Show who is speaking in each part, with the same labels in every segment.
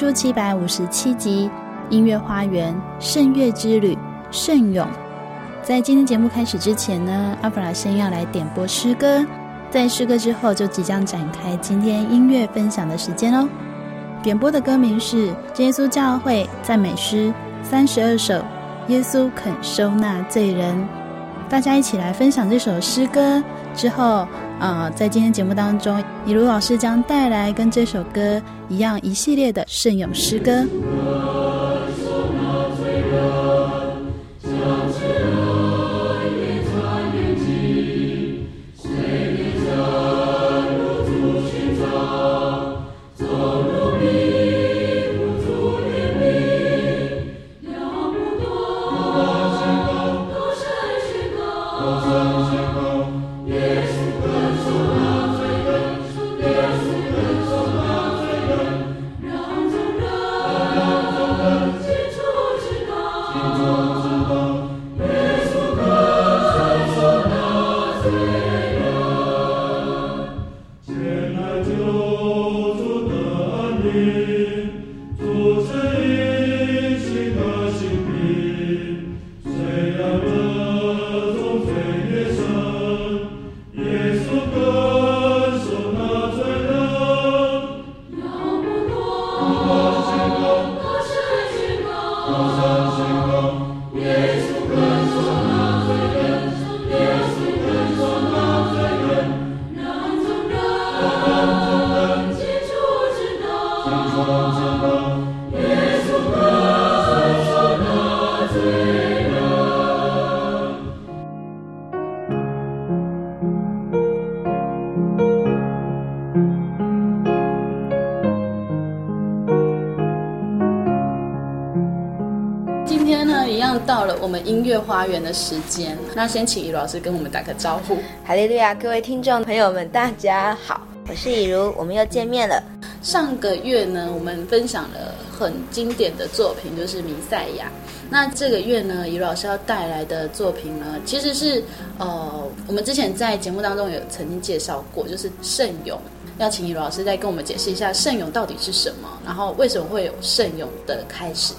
Speaker 1: 今天播出七百五十七集《音乐花园圣乐之旅》圣咏。在今天节目开始之前呢，阿弗拉先要来点播诗歌，在诗歌之后就即将展开今天音乐分享的时间哦。点播的歌名是耶稣教会赞美诗三十二首，《耶稣肯收纳罪人》。大家一起来分享这首诗歌之后。啊、在今天节目当中，以如老师将带来跟这首歌一样一系列的圣咏诗歌。音乐花园的时间，那先请以如老师跟我们打个招呼。
Speaker 2: 哈利路亚，各位听众朋友们，大家好，我是雨如，我们又见面了。
Speaker 1: 上个月呢，我们分享了很经典的作品，就是《弥赛亚》。那这个月呢，以如老师要带来的作品呢，其实是呃，我们之前在节目当中有曾经介绍过，就是圣咏。要请以如老师再跟我们解释一下圣咏到底是什么，然后为什么会有圣咏的开始。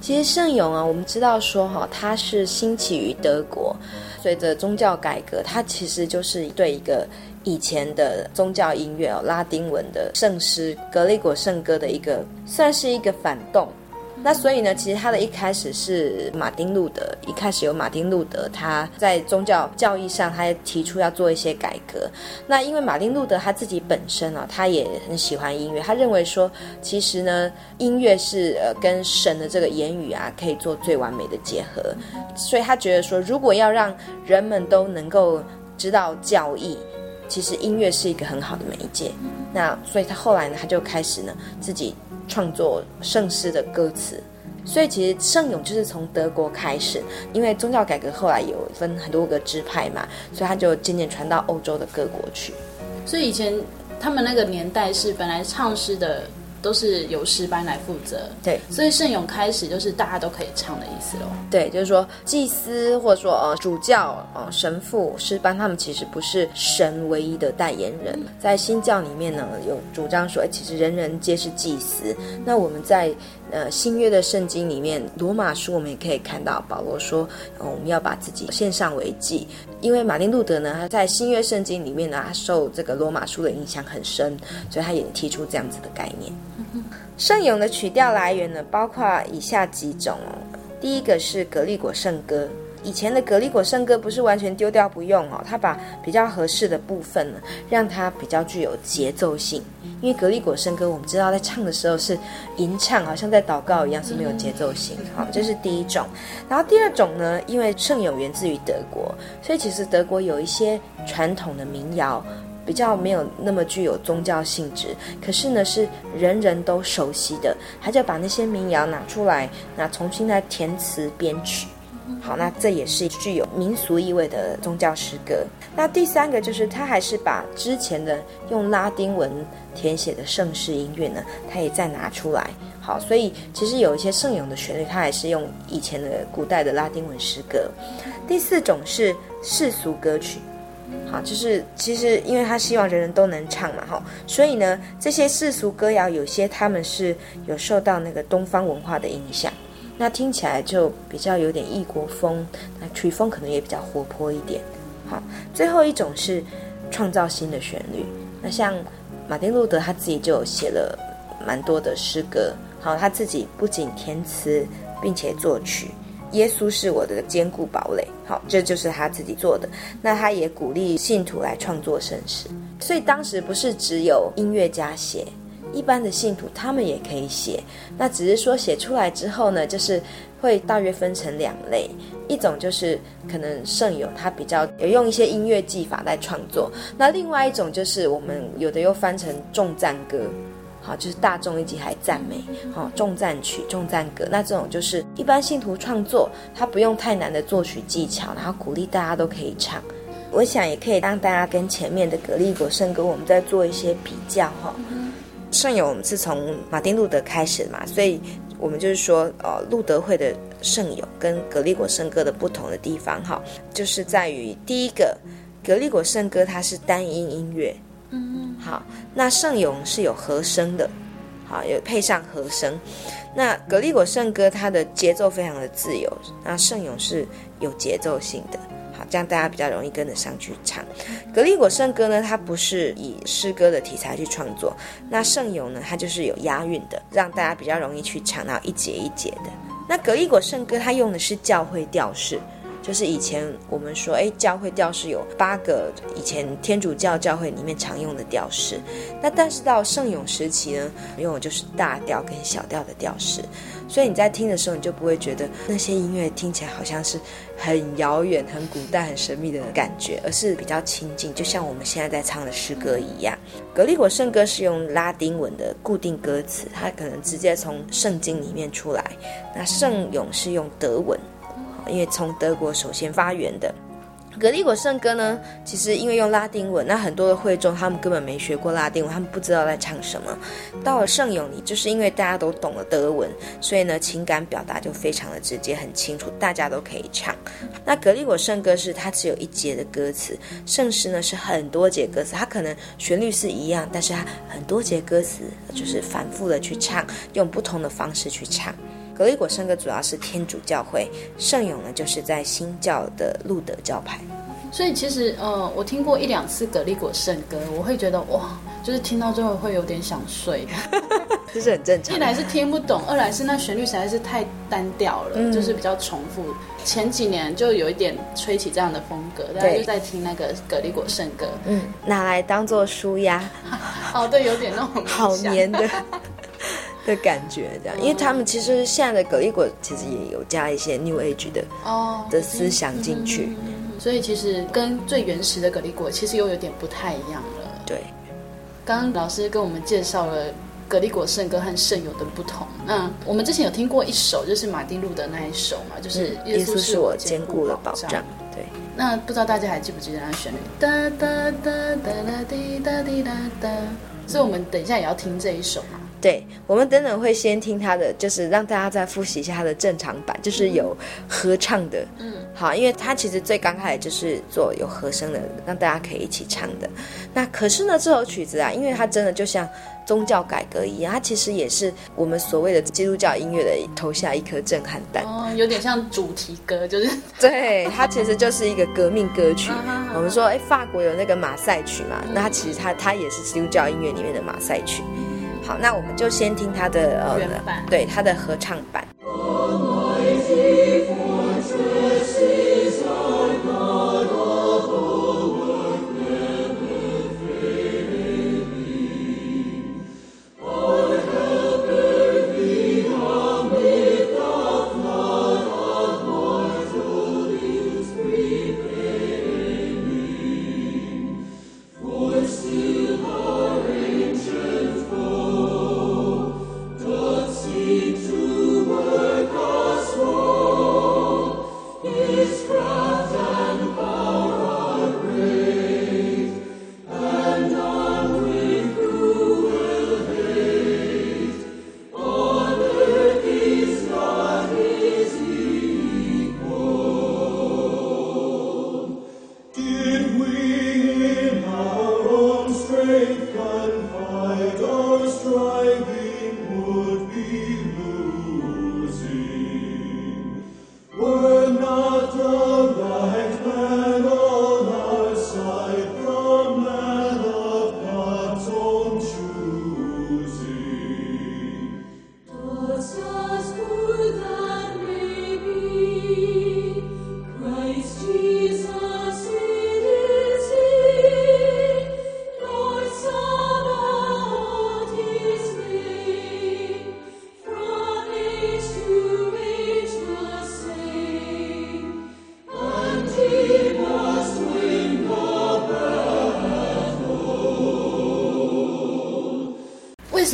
Speaker 2: 其实圣咏啊，我们知道说哈，它是兴起于德国，随着宗教改革，它其实就是对一个以前的宗教音乐哦，拉丁文的圣诗、格雷果圣歌的一个，算是一个反动。那所以呢，其实他的一开始是马丁路德，一开始有马丁路德，他在宗教教义上，他也提出要做一些改革。那因为马丁路德他自己本身啊，他也很喜欢音乐，他认为说，其实呢，音乐是呃跟神的这个言语啊，可以做最完美的结合。所以他觉得说，如果要让人们都能够知道教义，其实音乐是一个很好的媒介。那所以他后来呢，他就开始呢自己。创作圣诗的歌词，所以其实圣咏就是从德国开始，因为宗教改革后来有分很多个支派嘛，所以它就渐渐传到欧洲的各国去。
Speaker 1: 所以以前他们那个年代是本来唱诗的。都是由诗班来负责，
Speaker 2: 对，
Speaker 1: 所以圣咏开始就是大家都可以唱的意思喽。
Speaker 2: 对，就是说祭司或者说呃主教、呃神父、诗班，他们其实不是神唯一的代言人。在新教里面呢，有主张说，哎，其实人人皆是祭司。那我们在呃新约的圣经里面，罗马书我们也可以看到保罗说，我们要把自己献上为祭。因为马丁路德呢，他在新约圣经里面呢，他受这个罗马书的影响很深，所以他也提出这样子的概念。圣咏的曲调来源呢，包括以下几种哦。第一个是格利果圣歌，以前的格力果圣歌不是完全丢掉不用哦，他把比较合适的部分呢，让它比较具有节奏性。因为格力果圣歌，我们知道在唱的时候是吟唱，好像在祷告一样，是没有节奏性。好，这是第一种。然后第二种呢，因为圣咏源自于德国，所以其实德国有一些传统的民谣。比较没有那么具有宗教性质，可是呢是人人都熟悉的，他就把那些民谣拿出来，那重新来填词编曲。好，那这也是具有民俗意味的宗教诗歌。那第三个就是他还是把之前的用拉丁文填写的盛世音乐呢，他也再拿出来。好，所以其实有一些圣咏的旋律，他还是用以前的古代的拉丁文诗歌。第四种是世俗歌曲。好，就是其实因为他希望人人都能唱嘛，哈，所以呢，这些世俗歌谣有些他们是有受到那个东方文化的影响，那听起来就比较有点异国风，那曲风可能也比较活泼一点。好，最后一种是创造新的旋律，那像马丁路德他自己就写了蛮多的诗歌，好，他自己不仅填词，并且作曲。耶稣是我的坚固堡垒，好，这就是他自己做的。那他也鼓励信徒来创作圣诗，所以当时不是只有音乐家写，一般的信徒他们也可以写。那只是说写出来之后呢，就是会大约分成两类，一种就是可能圣友他比较有用一些音乐技法来创作，那另外一种就是我们有的又翻成重赞歌。好，就是大众一起还赞美，好，重赞曲、重赞歌，那这种就是一般信徒创作，他不用太难的作曲技巧，然后鼓励大家都可以唱。我想也可以让大家跟前面的格力果圣歌，我们再做一些比较哈。圣咏我们是从马丁路德开始的嘛，所以我们就是说，呃，路德会的圣咏跟格利果圣歌的不同的地方哈，就是在于第一个，格利果圣歌它是单音音乐。嗯，好，那圣咏是有和声的，好，有配上和声。那格利果圣歌它的节奏非常的自由，那圣咏是有节奏性的，好，这样大家比较容易跟得上去唱。格利果圣歌呢，它不是以诗歌的题材去创作，那圣咏呢，它就是有押韵的，让大家比较容易去唱，到一节一节的。那格利果圣歌它用的是教会调式。就是以前我们说，哎，教会调式有八个，以前天主教教会里面常用的调式。那但是到圣咏时期呢，用的就是大调跟小调的调式。所以你在听的时候，你就不会觉得那些音乐听起来好像是很遥远、很古代、很神秘的感觉，而是比较亲近，就像我们现在在唱的诗歌一样。格利果圣歌是用拉丁文的固定歌词，它可能直接从圣经里面出来。那圣咏是用德文。因为从德国首先发源的格利果圣歌呢，其实因为用拉丁文，那很多的会众他们根本没学过拉丁文，他们不知道在唱什么。到了圣咏里，就是因为大家都懂了德文，所以呢，情感表达就非常的直接、很清楚，大家都可以唱。那格利果圣歌是它只有一节的歌词，圣诗呢是很多节歌词，它可能旋律是一样，但是它很多节歌词就是反复的去唱，用不同的方式去唱。格里果圣歌主要是天主教会，圣咏呢就是在新教的路德教派。
Speaker 1: 所以其实呃，我听过一两次格力果圣歌，我会觉得哇，就是听到最后会有点想睡，
Speaker 2: 这是很正常。
Speaker 1: 一来是听不懂，二来是那旋律实在是太单调了，嗯、就是比较重复。前几年就有一点吹起这样的风格，大家就在听那个格力果圣歌，
Speaker 2: 嗯，拿来当做舒压。
Speaker 1: 哦，对，有点那种
Speaker 2: 好黏的。的感觉这样，因为他们其实现在的格力果其实也有加一些 New Age 的哦的思想进去，
Speaker 1: 所以其实跟最原始的格力果其实又有点不太一样了。
Speaker 2: 对，
Speaker 1: 刚刚老师跟我们介绍了格力果圣歌和圣友的不同。那我们之前有听过一首，就是马丁路德那一首嘛，就是耶稣是我坚固的保障。对。那不知道大家还记不记得那旋律？哒哒哒哒哒滴哒滴哒哒。所以，我们等一下也要听这一首嘛。
Speaker 2: 对，我们等等会先听他的，就是让大家再复习一下他的正常版，就是有合唱的。嗯，好，因为他其实最刚开始就是做有和声的，让大家可以一起唱的。那可是呢，这首曲子啊，因为它真的就像宗教改革一样，它其实也是我们所谓的基督教音乐的投下一颗震撼弹。
Speaker 1: 哦，有点像主题歌，就是
Speaker 2: 对，它其实就是一个革命歌曲。我们说，哎，法国有那个马赛曲嘛，那它其实它它也是基督教音乐里面的马赛曲。好，那我们就先听他的呃，对，他的合唱版。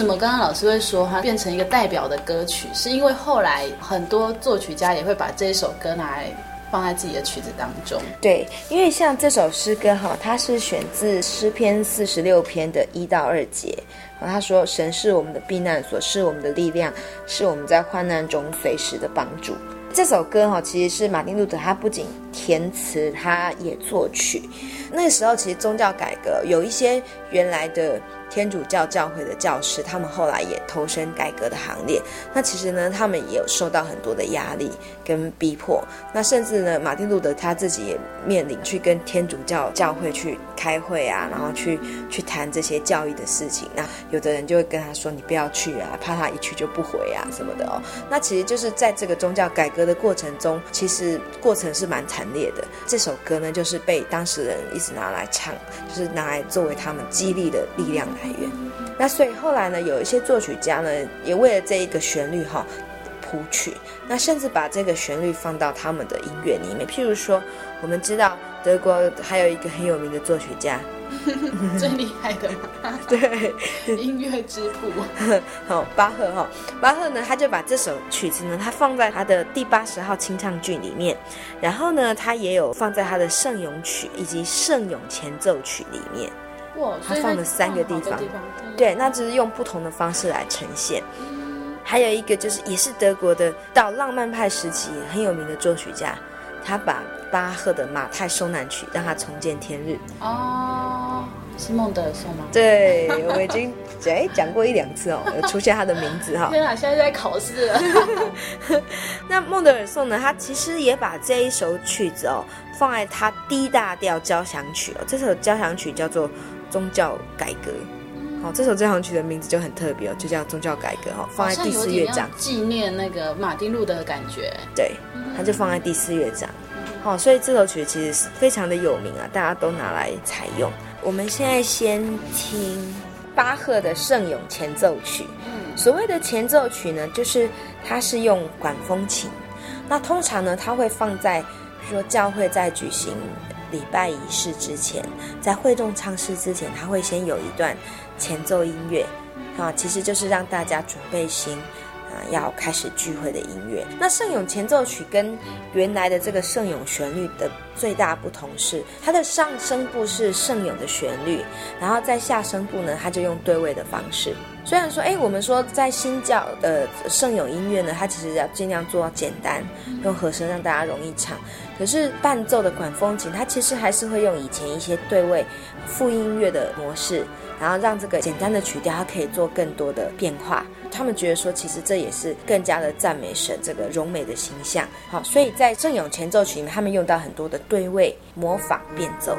Speaker 1: 什么刚刚老师会说它变成一个代表的歌曲？是因为后来很多作曲家也会把这一首歌拿来放在自己的曲子当中。
Speaker 2: 对，因为像这首诗歌哈，它是选自诗篇四十六篇的一到二节。然后他说：“神是我们的避难所，是我们的力量，是我们在患难中随时的帮助。”这首歌哈，其实是马丁路德他不仅填词，他也作曲。那时候其实宗教改革有一些原来的。天主教教会的教师，他们后来也投身改革的行列。那其实呢，他们也有受到很多的压力跟逼迫。那甚至呢，马丁路德他自己也面临去跟天主教教会去开会啊，然后去去谈这些教义的事情。那有的人就会跟他说：“你不要去啊，怕他一去就不回啊什么的哦。”那其实就是在这个宗教改革的过程中，其实过程是蛮惨烈的。这首歌呢，就是被当时人一直拿来唱，就是拿来作为他们激励的力量来源。那所以后来呢，有一些作曲家呢，也为了这一个旋律哈谱曲，那甚至把这个旋律放到他们的音乐里面。譬如说，我们知道德国还有一个很有名的作曲家，
Speaker 1: 最厉害的嘛，
Speaker 2: 对，
Speaker 1: 音乐之父，
Speaker 2: 好，巴赫哈，巴赫呢，他就把这首曲子呢，他放在他的第八十号清唱剧里面，然后呢，他也有放在他的圣咏曲以及圣咏前奏曲里面。
Speaker 1: 哇，
Speaker 2: 他放了三个地方，
Speaker 1: 地方
Speaker 2: 对，那只是用不同的方式来呈现。嗯、还有一个就是，也是德国的到浪漫派时期很有名的作曲家，他把巴赫的马太受难曲让他重见天日。
Speaker 1: 哦，是孟德尔颂吗？
Speaker 2: 对，我已经哎讲过一两次哦，有出现他的名字哈。
Speaker 1: 天啊，现在在考试了。
Speaker 2: 那孟德尔颂呢？他其实也把这一首曲子哦放在他 D 大调交响曲哦，这首交响曲叫做。宗教改革，好，这首交响曲的名字就很特别哦，就叫宗教改革哈，放在第四乐章，
Speaker 1: 纪念那个马丁路德的感觉。
Speaker 2: 对，他就放在第四乐章，好，所以这首曲其实是非常的有名啊，大家都拿来采用。我们现在先听巴赫的圣咏前奏曲。嗯所谓的前奏曲呢，就是它是用管风琴，那通常呢，它会放在，比如说教会在举行。礼拜仪式之前，在会众唱诗之前，它会先有一段前奏音乐，啊，其实就是让大家准备心，要开始聚会的音乐。那圣咏前奏曲跟原来的这个圣咏旋律的最大不同是，它的上声部是圣咏的旋律，然后在下声部呢，它就用对位的方式。虽然说，哎，我们说在新教的圣咏音乐呢，它其实要尽量做到简单，用和声让大家容易唱。可是伴奏的管风琴，它其实还是会用以前一些对位复音乐的模式，然后让这个简单的曲调它可以做更多的变化。他们觉得说，其实这也是更加的赞美神这个荣美的形象。好，所以在圣咏前奏曲里面，他们用到很多的对位模仿变奏。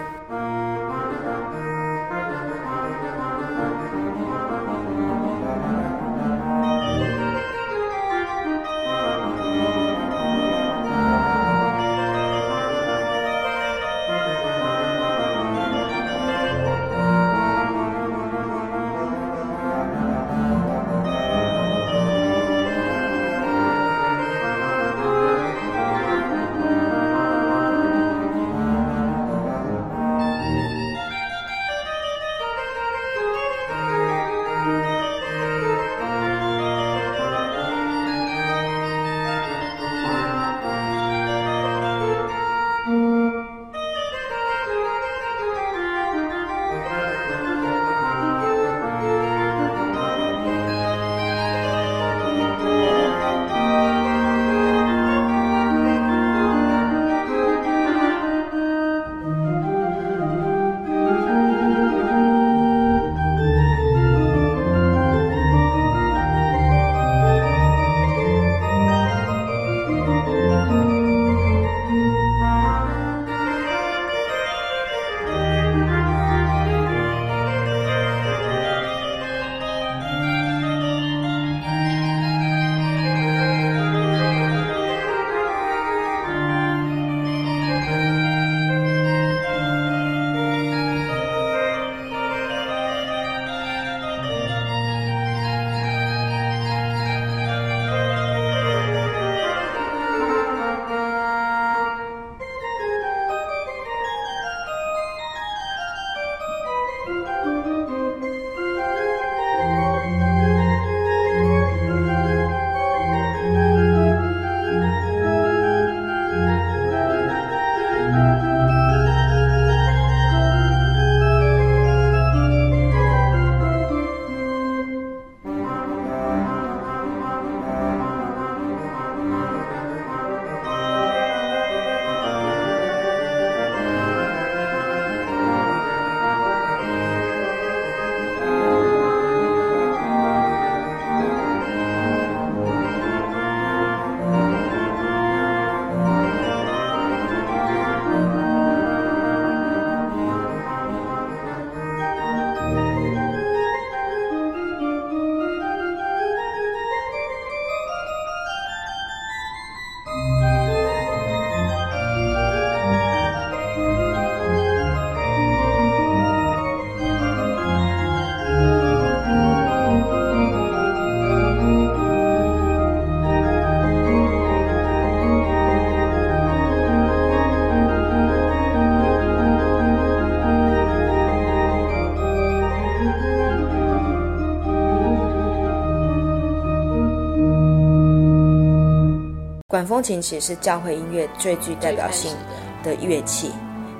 Speaker 2: 管风琴其实是教会音乐最具代表性的乐器。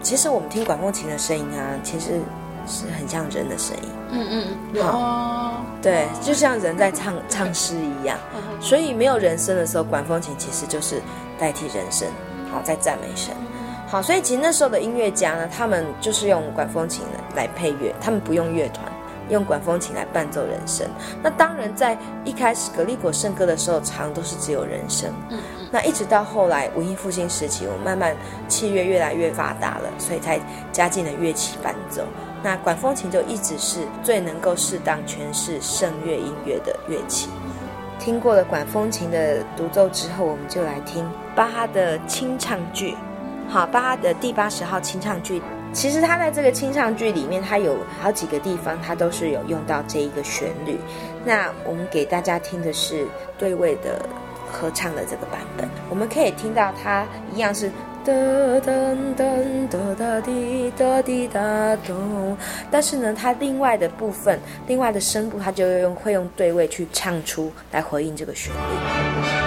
Speaker 2: 其实我们听管风琴的声音啊，其实是很像人的声音。嗯嗯，好，哦、对，就像人在唱唱诗一样。所以没有人声的时候，管风琴其实就是代替人声，好，在赞美神。好，所以其实那时候的音乐家呢，他们就是用管风琴来配乐，他们不用乐团。用管风琴来伴奏人声，那当然在一开始格里果圣歌的时候，常都是只有人声。嗯，那一直到后来文艺复兴时期，我慢慢器乐越来越发达了，所以才加进了乐器伴奏。那管风琴就一直是最能够适当诠释圣乐音乐的乐器。听过了管风琴的独奏之后，我们就来听巴哈的清唱剧。好，巴哈的第八十号清唱剧。其实他在这个清唱剧里面，他有好几个地方，他都是有用到这一个旋律。那我们给大家听的是对位的合唱的这个版本，我们可以听到它一样是哒噔噔哒哒滴哒滴哒咚，但是呢，它另外的部分，另外的声部，它就用会用对位去唱出来回应这个旋律。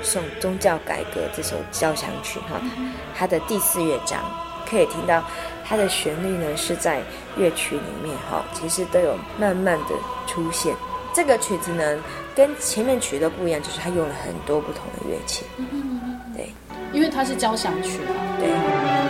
Speaker 2: 孟德尔颂宗教改革这首交响曲哈，它的第四乐章可以听到它的旋律呢是在乐曲里面哈，其实都有慢慢的出现。这个曲子呢跟前面曲都不一样，就是它用了很多不同的乐器。对，
Speaker 1: 因为它是交响曲嘛。
Speaker 2: 对。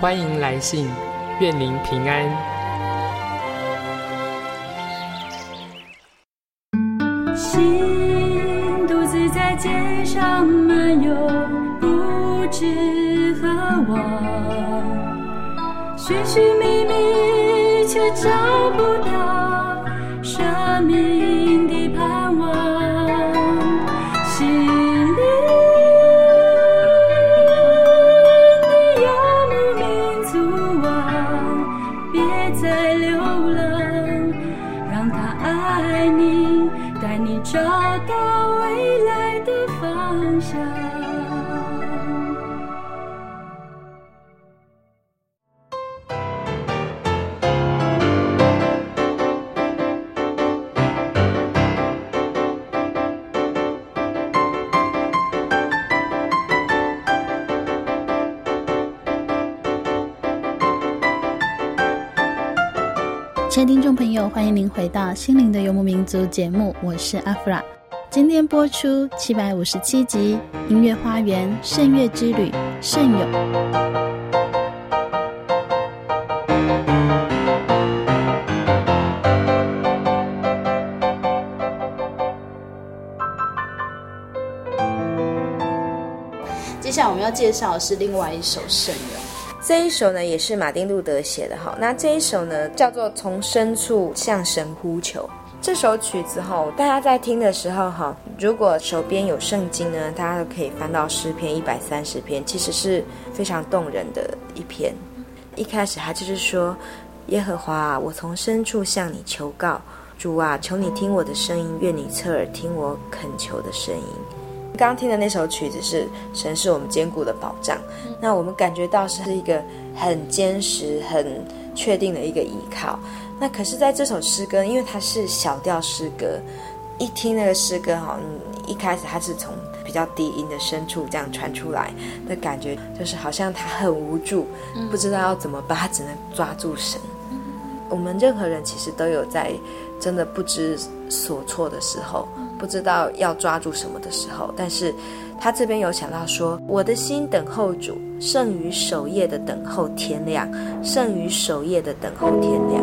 Speaker 3: 欢迎来信，愿您平安。
Speaker 4: 心独自在街上漫游，不知何往，寻寻觅觅却找不到亲爱的
Speaker 1: 听众朋友，欢迎您回到《心灵的游牧民族》节目，我是阿弗拉。今天播出七百五十七集《音乐花园圣乐之旅》圣咏。
Speaker 5: 接下来我们要介绍的是另外一首圣咏。
Speaker 2: 这一首呢，也是马丁路德写的哈。那这一首呢，叫做《从深处向神呼求》。这首曲子哈，大家在听的时候哈，如果手边有圣经呢，大家都可以翻到诗篇一百三十篇，其实是非常动人的一篇。一开始他就是说：“耶和华，我从深处向你求告，主啊，求你听我的声音，愿你侧耳听我恳求的声音。”刚刚听的那首曲子是《神是我们坚固的保障》，那我们感觉到是一个很坚实、很确定的一个依靠。那可是在这首诗歌，因为它是小调诗歌，一听那个诗歌哈，你一开始它是从比较低音的深处这样传出来的感觉，就是好像他很无助，不知道要怎么办，他只能抓住神。我们任何人其实都有在真的不知所措的时候，不知道要抓住什么的时候，但是他这边有想到说：“我的心等候主，胜于守夜的等候天亮，胜于守夜的等候天亮。”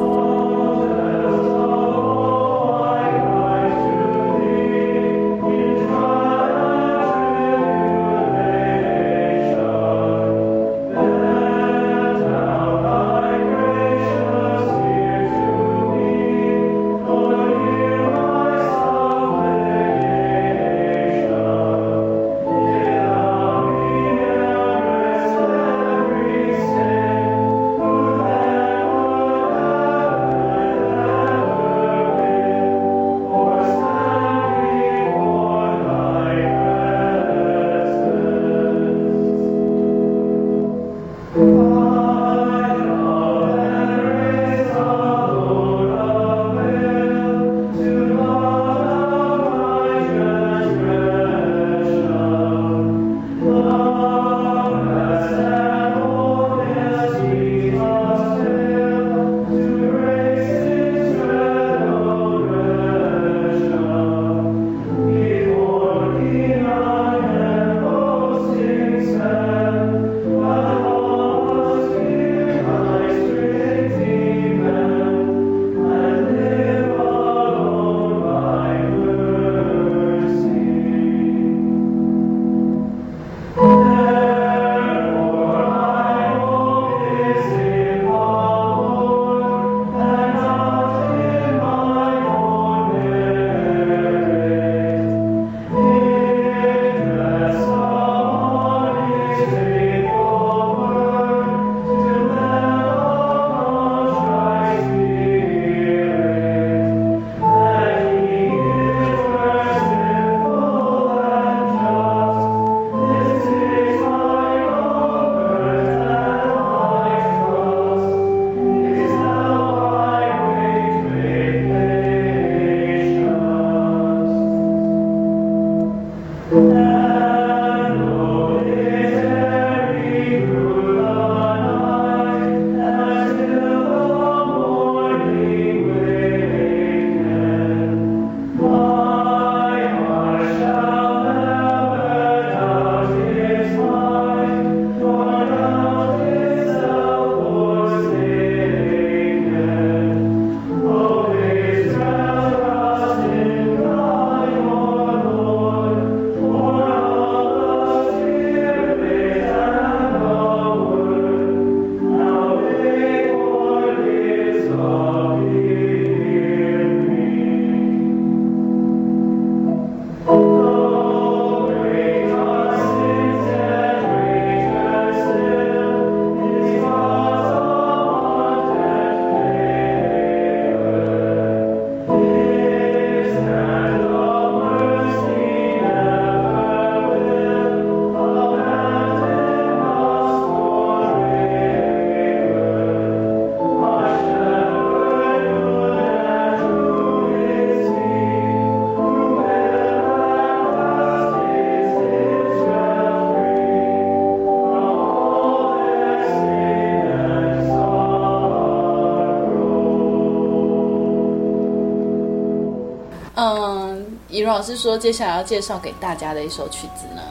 Speaker 5: 老师说，接下来要介绍给大家的一首曲子呢，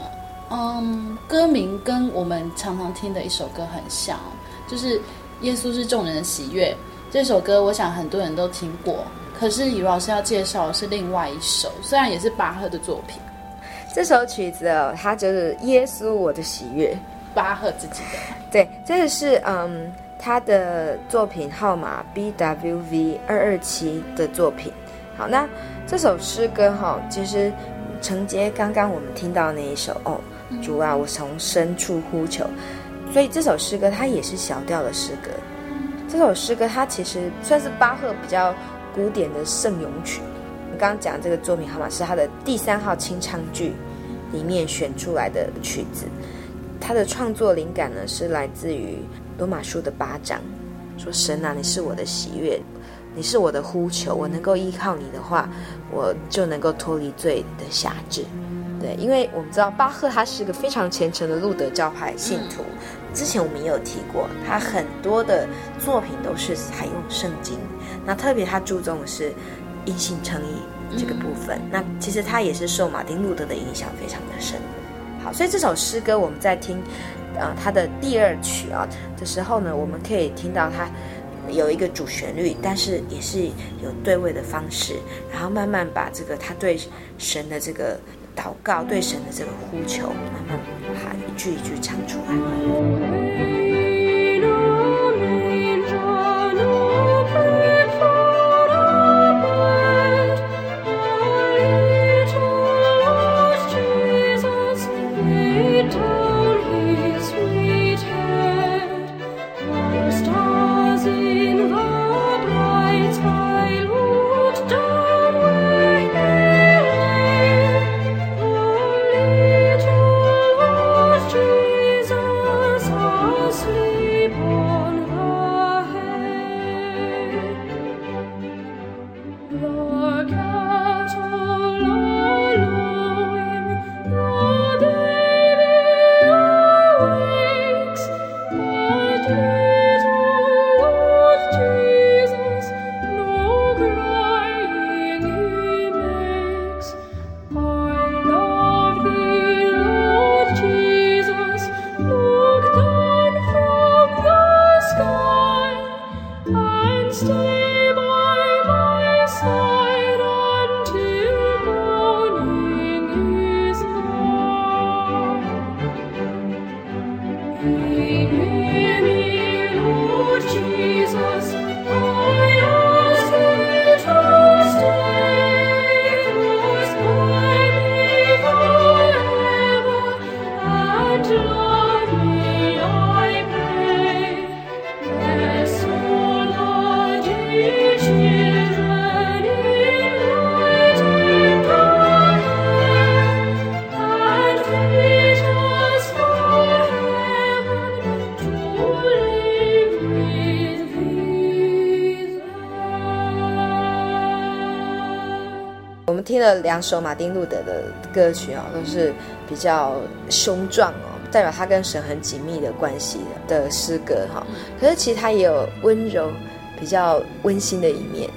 Speaker 5: 嗯，歌名跟我们常常听的一首歌很像，就是《耶稣是众人的喜悦》这首歌，我想很多人都听过。可是李老师要介绍的是另外一首，虽然也是巴赫的作品。
Speaker 2: 这首曲子哦，它就是《耶稣我的喜悦》，
Speaker 5: 巴赫自己的。
Speaker 2: 对，这个是嗯他的作品号码 BWV 二二七的作品。好，那。这首诗歌哈，其实承接刚刚我们听到的那一首哦，主啊，我从深处呼求，所以这首诗歌它也是小调的诗歌。这首诗歌它其实算是巴赫比较古典的圣咏曲。我刚刚讲这个作品号码是他的第三号清唱剧里面选出来的曲子。他的创作灵感呢是来自于罗马书的八章，说神啊，你是我的喜悦。你是我的呼求，我能够依靠你的话，我就能够脱离罪的辖制。对，因为我们知道巴赫他是一个非常虔诚的路德教派信徒，之前我们也有提过，他很多的作品都是采用圣经，那特别他注重的是因信称义这个部分。那其实他也是受马丁路德的影响非常的深。好，所以这首诗歌我们在听，呃，他的第二曲啊的时候呢，我们可以听到他有一个主旋律，但是也是有对位的方式，然后慢慢把这个他对神的这个。祷告对神的这个呼求，慢慢把一句一句唱出来。两首马丁路德的歌曲啊，都是比较雄壮哦，代表他跟神很紧密的关系的诗歌哈。可是其实他也有温柔、比较温馨的一面。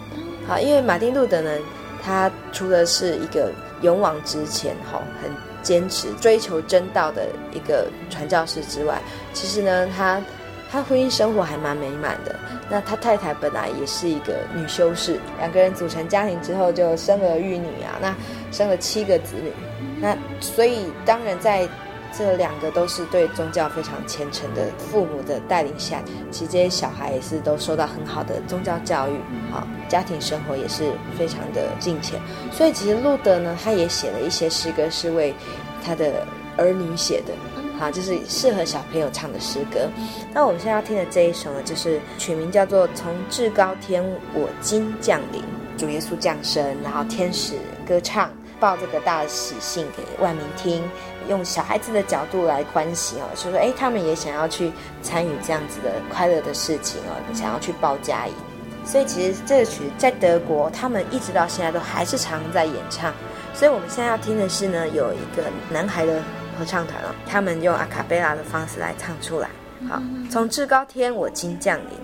Speaker 2: 好，因为马丁路德呢，他除了是一个勇往直前哈，很坚持追求真道的一个传教士之外，其实呢，他他婚姻生活还蛮美满的。那他太太本来也是一个女修士，两个人组成家庭之后就生儿育女啊，那生了七个子女，那所以当然在这两个都是对宗教非常虔诚的父母的带领下，其实这些小孩也是都受到很好的宗教教育，好，家庭生活也是非常的敬虔，所以其实路德呢，他也写了一些诗歌是为他的儿女写的。好，就是适合小朋友唱的诗歌。那我们现在要听的这一首呢，就是取名叫做《从至高天我今降临》，主耶稣降生，然后天使歌唱，报这个大喜信给万民听，用小孩子的角度来欢喜哦，就说哎，他们也想要去参与这样子的快乐的事情哦，想要去报佳音。所以其实这个曲在德国，他们一直到现在都还是常在演唱。所以我们现在要听的是呢，有一个男孩的。合唱团了，他们用阿卡贝拉的方式来唱出来。好，从至高天我今降临。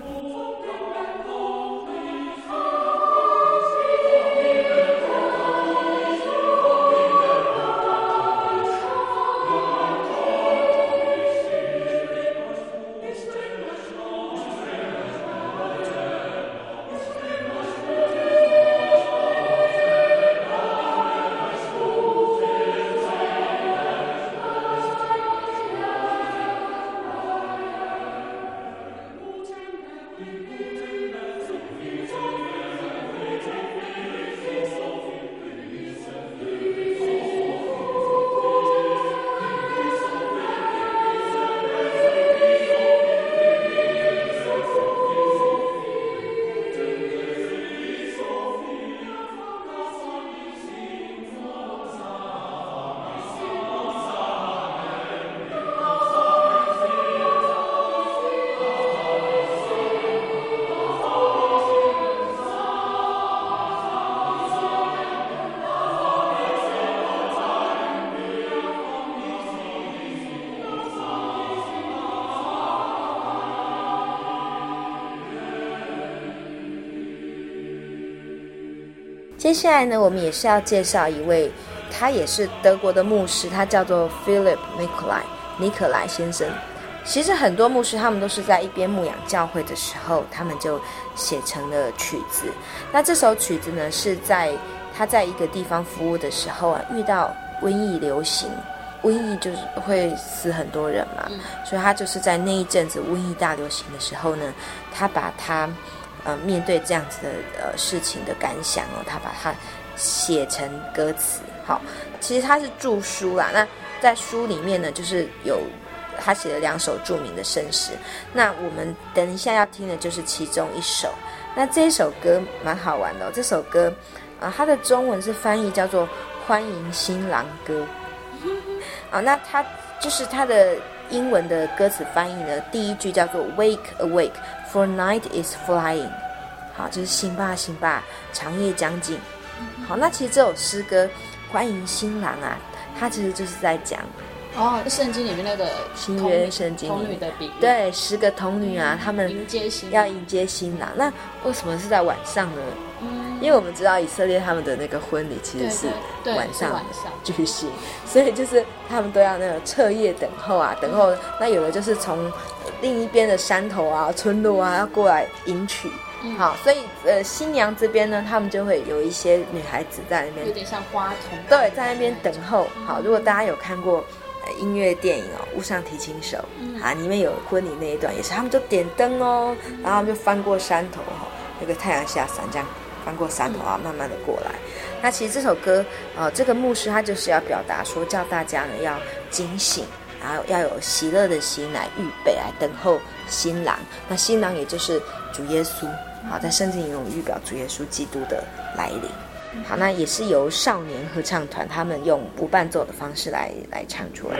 Speaker 2: 接下来呢，我们也是要介绍一位，他也是德国的牧师，他叫做 Philip Nicolai 尼可莱先生。其实很多牧师他们都是在一边牧养教会的时候，他们就写成了曲子。那这首曲子呢，是在他在一个地方服务的时候啊，遇到瘟疫流行，瘟疫就是会死很多人嘛，所以他就是在那一阵子瘟疫大流行的时候呢，他把他。呃，面对这样子的呃事情的感想哦，他把它写成歌词。好，其实他是著书啦。那在书里面呢，就是有他写了两首著名的圣诗。那我们等一下要听的就是其中一首。那这首歌蛮好玩的。这首歌啊，它的中文是翻译叫做《欢迎新郎歌》啊。那它就是它的英文的歌词翻译呢，第一句叫做 “Wake Awake”。For night is flying，好，就是醒吧醒吧，长夜将近。好，那其实这首诗歌欢迎新郎啊，它其实就是在讲
Speaker 5: 哦，圣经里面那个
Speaker 2: 新约圣经
Speaker 5: 童女的比喻，
Speaker 2: 对，十个童女啊，他们
Speaker 5: 迎接新。
Speaker 2: 要迎接新郎。那为什么是在晚上呢？
Speaker 5: 嗯，
Speaker 2: 因为我们知道以色列他们的那个婚礼其实是晚上举行，所以就是他们都要那个彻夜等候啊，等候。那有的就是从。另一边的山头啊，村落啊，要过来迎娶，嗯、好，所以呃，新娘这边呢，他们就会有一些女孩子在那边，
Speaker 5: 有点像花童，
Speaker 2: 对，在那边等候。好，如果大家有看过、呃、音乐电影哦，《雾上提琴手》嗯，啊，里面有婚礼那一段，也是他们就点灯哦，然后他们就翻过山头哈，那个太阳下山这样翻过山头啊，慢慢的过来。那其实这首歌，呃，这个牧师他就是要表达说，叫大家呢要警醒。然后要有喜乐的心来预备来等候新郎，那新郎也就是主耶稣。好，在圣经里有预表主耶稣基督的来临。好，那也是由少年合唱团他们用不伴奏的方式来来唱出来。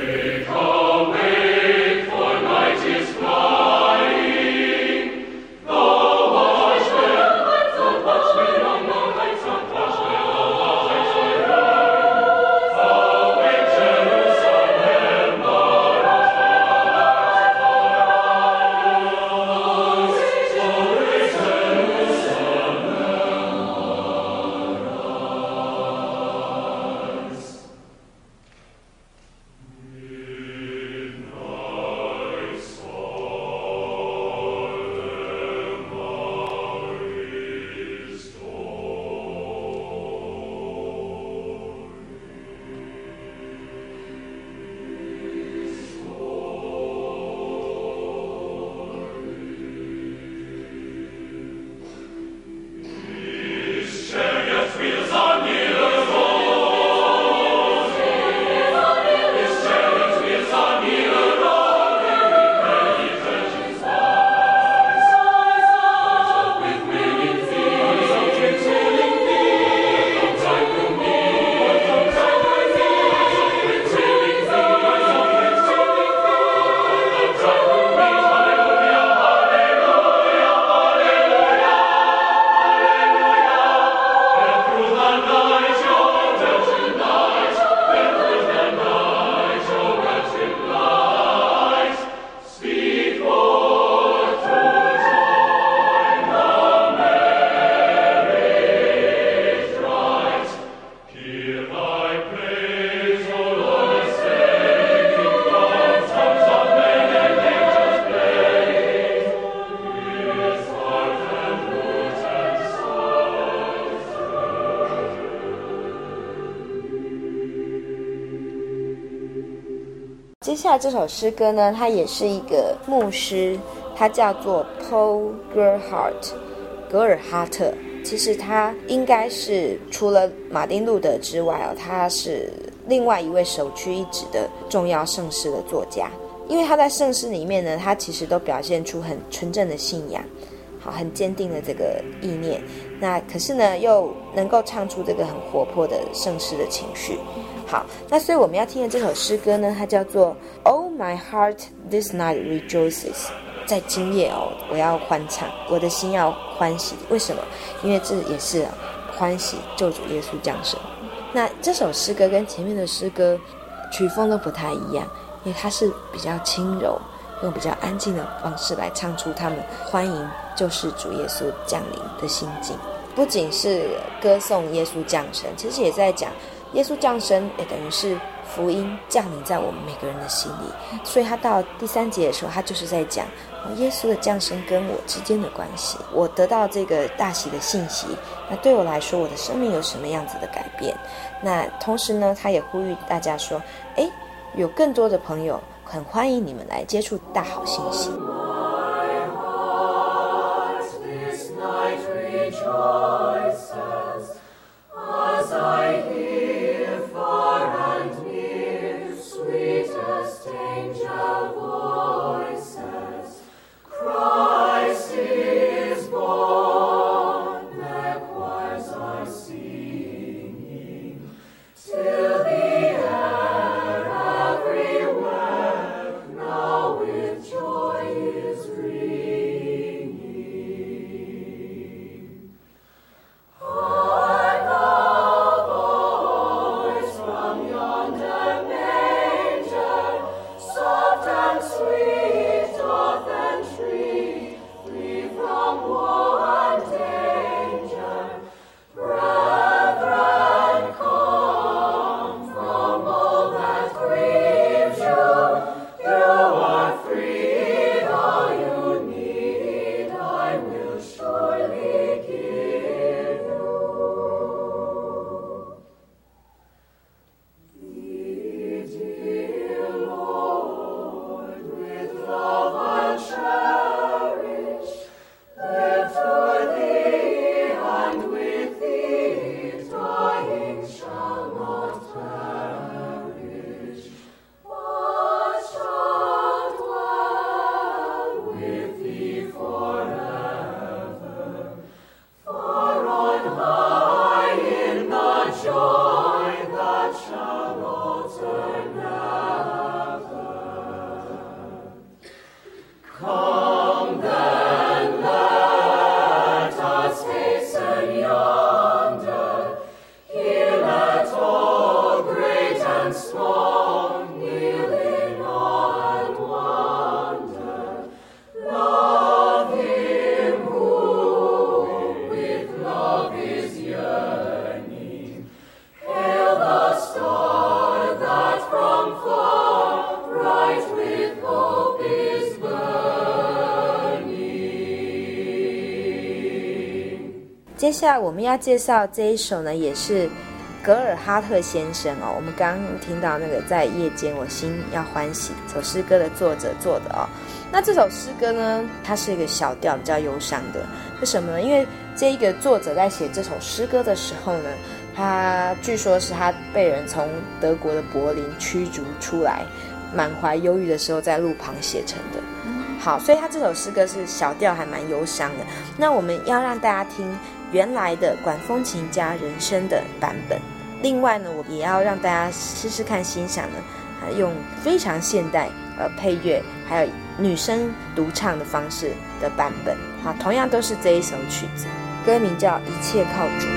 Speaker 2: 这首诗歌呢，它也是一个牧师，他叫做 Paul Gerhardt，格尔哈特。其实他应该是除了马丁路德之外哦，他是另外一位首屈一指的重要圣诗的作家。因为他在圣诗里面呢，他其实都表现出很纯正的信仰，好，很坚定的这个意念。那可是呢，又能够唱出这个很活泼的圣诗的情绪。好，那所以我们要听的这首诗歌呢，它叫做《Oh My Heart This Night Rejoices》。在今夜哦，我要欢唱，我的心要欢喜。为什么？因为这也是欢喜救主耶稣降生。那这首诗歌跟前面的诗歌曲风都不太一样，因为它是比较轻柔，用比较安静的方式来唱出他们欢迎救世主耶稣降临的心境。不仅是歌颂耶稣降生，其实也在讲耶稣降生，也等于是福音降临在我们每个人的心里。所以他到第三节的时候，他就是在讲耶稣的降生跟我之间的关系。我得到这个大喜的信息，那对我来说，我的生命有什么样子的改变？那同时呢，他也呼吁大家说：诶，有更多的朋友很欢迎你们来接触大好信息。下来我们要介绍这一首呢，也是格尔哈特先生哦。我们刚刚听到那个在夜间我心要欢喜这首诗歌的作者做的哦。那这首诗歌呢，它是一个小调比较忧伤的。为什么呢？因为这一个作者在写这首诗歌的时候呢，他据说是他被人从德国的柏林驱逐出来，满怀忧郁的时候在路旁写成的。好，所以他这首诗歌是小调，还蛮忧伤的。那我们要让大家听。原来的管风琴加人声的版本，另外呢，我也要让大家试试看欣赏呢，用非常现代呃配乐，还有女生独唱的方式的版本，好，同样都是这一首曲子，歌名叫《一切靠主》。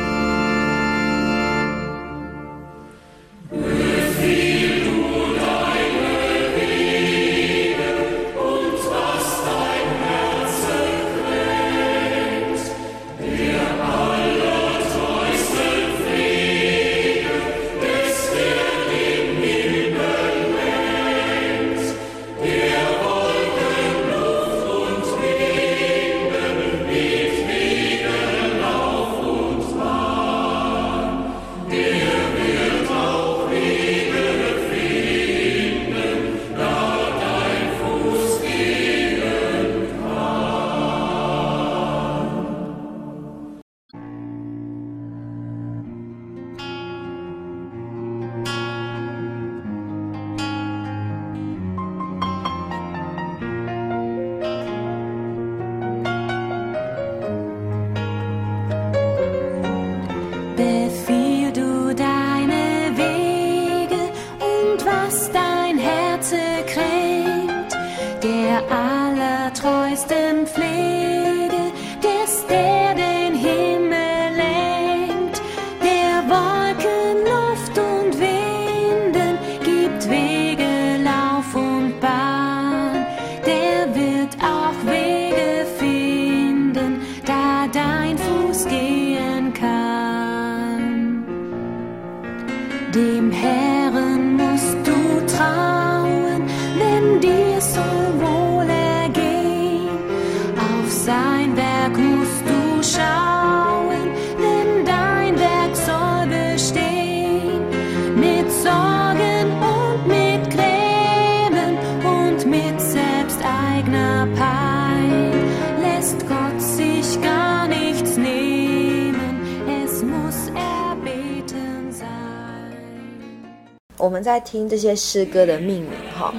Speaker 2: 我们在听这些诗歌的命名哈，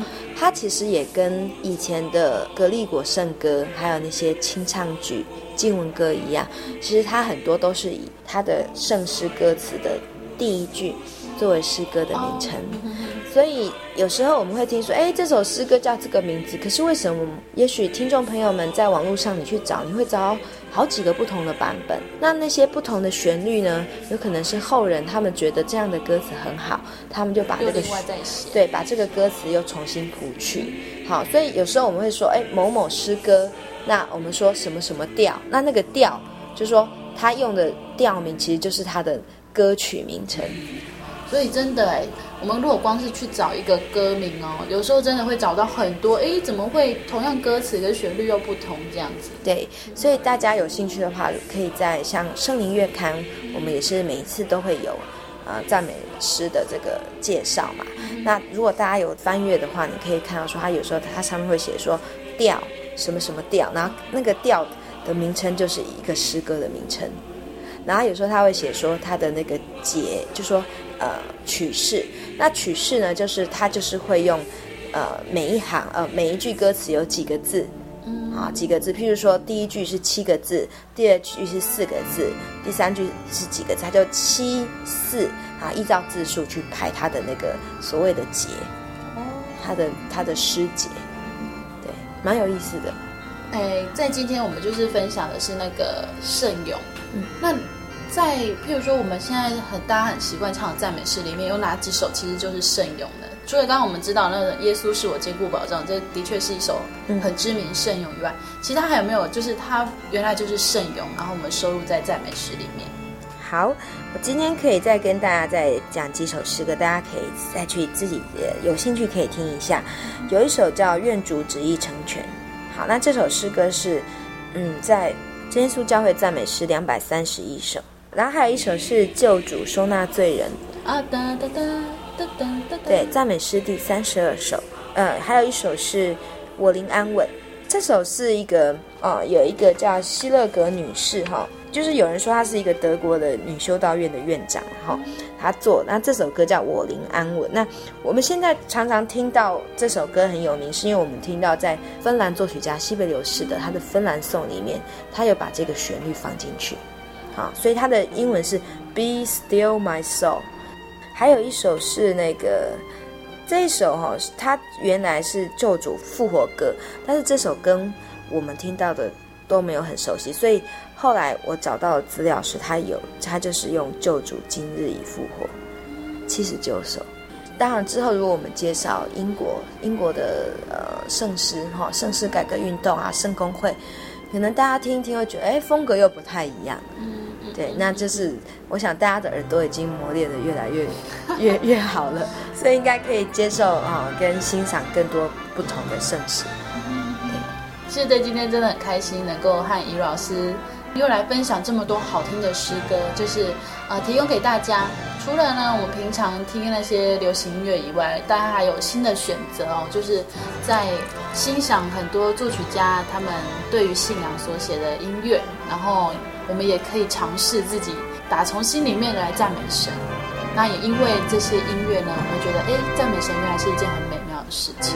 Speaker 2: 它其实也跟以前的格力果圣歌，还有那些清唱剧、经文歌一样，其实它很多都是以它的圣诗歌词的第一句作为诗歌的名称。所以有时候我们会听说，哎，这首诗歌叫这个名字，可是为什么？也许听众朋友们在网络上你去找，你会找到好几个不同的版本。那那些不同的旋律呢？有可能是后人他们觉得这样的歌词很好，他们就把
Speaker 5: 这个
Speaker 2: 对，把这个歌词又重新谱曲。好，所以有时候我们会说，哎，某某诗歌，那我们说什么什么调，那那个调，就是说他用的调名其实就是他的歌曲名称。
Speaker 5: 所以真的哎，我们如果光是去找一个歌名哦，有时候真的会找到很多哎，怎么会同样歌词跟旋律又不同这样子？
Speaker 2: 对，所以大家有兴趣的话，可以在像圣灵月刊，我们也是每一次都会有呃赞美诗的这个介绍嘛。嗯、那如果大家有翻阅的话，你可以看到说，它有时候它上面会写说调什么什么调，然后那个调的名称就是一个诗歌的名称。然后有时候他会写说它的那个节，就说呃曲式。那曲式呢，就是它就是会用呃每一行呃每一句歌词有几个字，嗯啊几个字。譬如说第一句是七个字，第二句是四个字，第三句是几个字，它就七四啊，依照字数去排它的那个所谓的节，哦，他的它的诗节，对，蛮有意思的。
Speaker 5: 哎，在今天我们就是分享的是那个圣咏，嗯，那。在譬如说，我们现在很大家很习惯唱的赞美诗里面，有哪几首其实就是圣咏的？除了刚刚我们知道那个耶稣是我坚固保障，这的确是一首很知名圣咏以外，其他还有没有？就是它原来就是圣咏，然后我们收录在赞美诗里面。
Speaker 2: 好，我今天可以再跟大家再讲几首诗歌，大家可以再去自己有兴趣可以听一下。有一首叫《愿主旨意成全》。好，那这首诗歌是嗯，在真耶稣教会赞美诗两百三十一首。然后还有一首是救主收纳罪人啊哒哒哒哒哒哒，对，赞美诗第三十二首。嗯，还有一首是我灵安稳，这首是一个啊、呃，有一个叫希勒格女士哈，就是有人说她是一个德国的女修道院的院长哈，她做。那这首歌叫我灵安稳。那我们现在常常听到这首歌很有名，是因为我们听到在芬兰作曲家西贝流士的他的芬兰颂里面，他有把这个旋律放进去。啊，所以它的英文是 Be Still My Soul。还有一首是那个这一首哈，它原来是救主复活歌，但是这首跟我们听到的都没有很熟悉，所以后来我找到的资料是它有，它就是用救主今日已复活七十九首。当然之后如果我们介绍英国英国的呃圣诗哈圣诗改革运动啊圣公会，可能大家听一听会觉得哎风格又不太一样。嗯对，那就是我想大家的耳朵已经磨练得越来越越越好了，所以应该可以接受啊、跟欣赏更多不同的圣诗。
Speaker 5: 对，其实对今天真的很开心，能够和怡老师又来分享这么多好听的诗歌，就是呃提供给大家。除了呢，我们平常听那些流行音乐以外，大家还有新的选择哦，就是在欣赏很多作曲家他们对于信仰所写的音乐，然后。我们也可以尝试自己打从心里面来赞美神。那也因为这些音乐呢，我们觉得，哎，赞美神原来是一件很美妙的事情。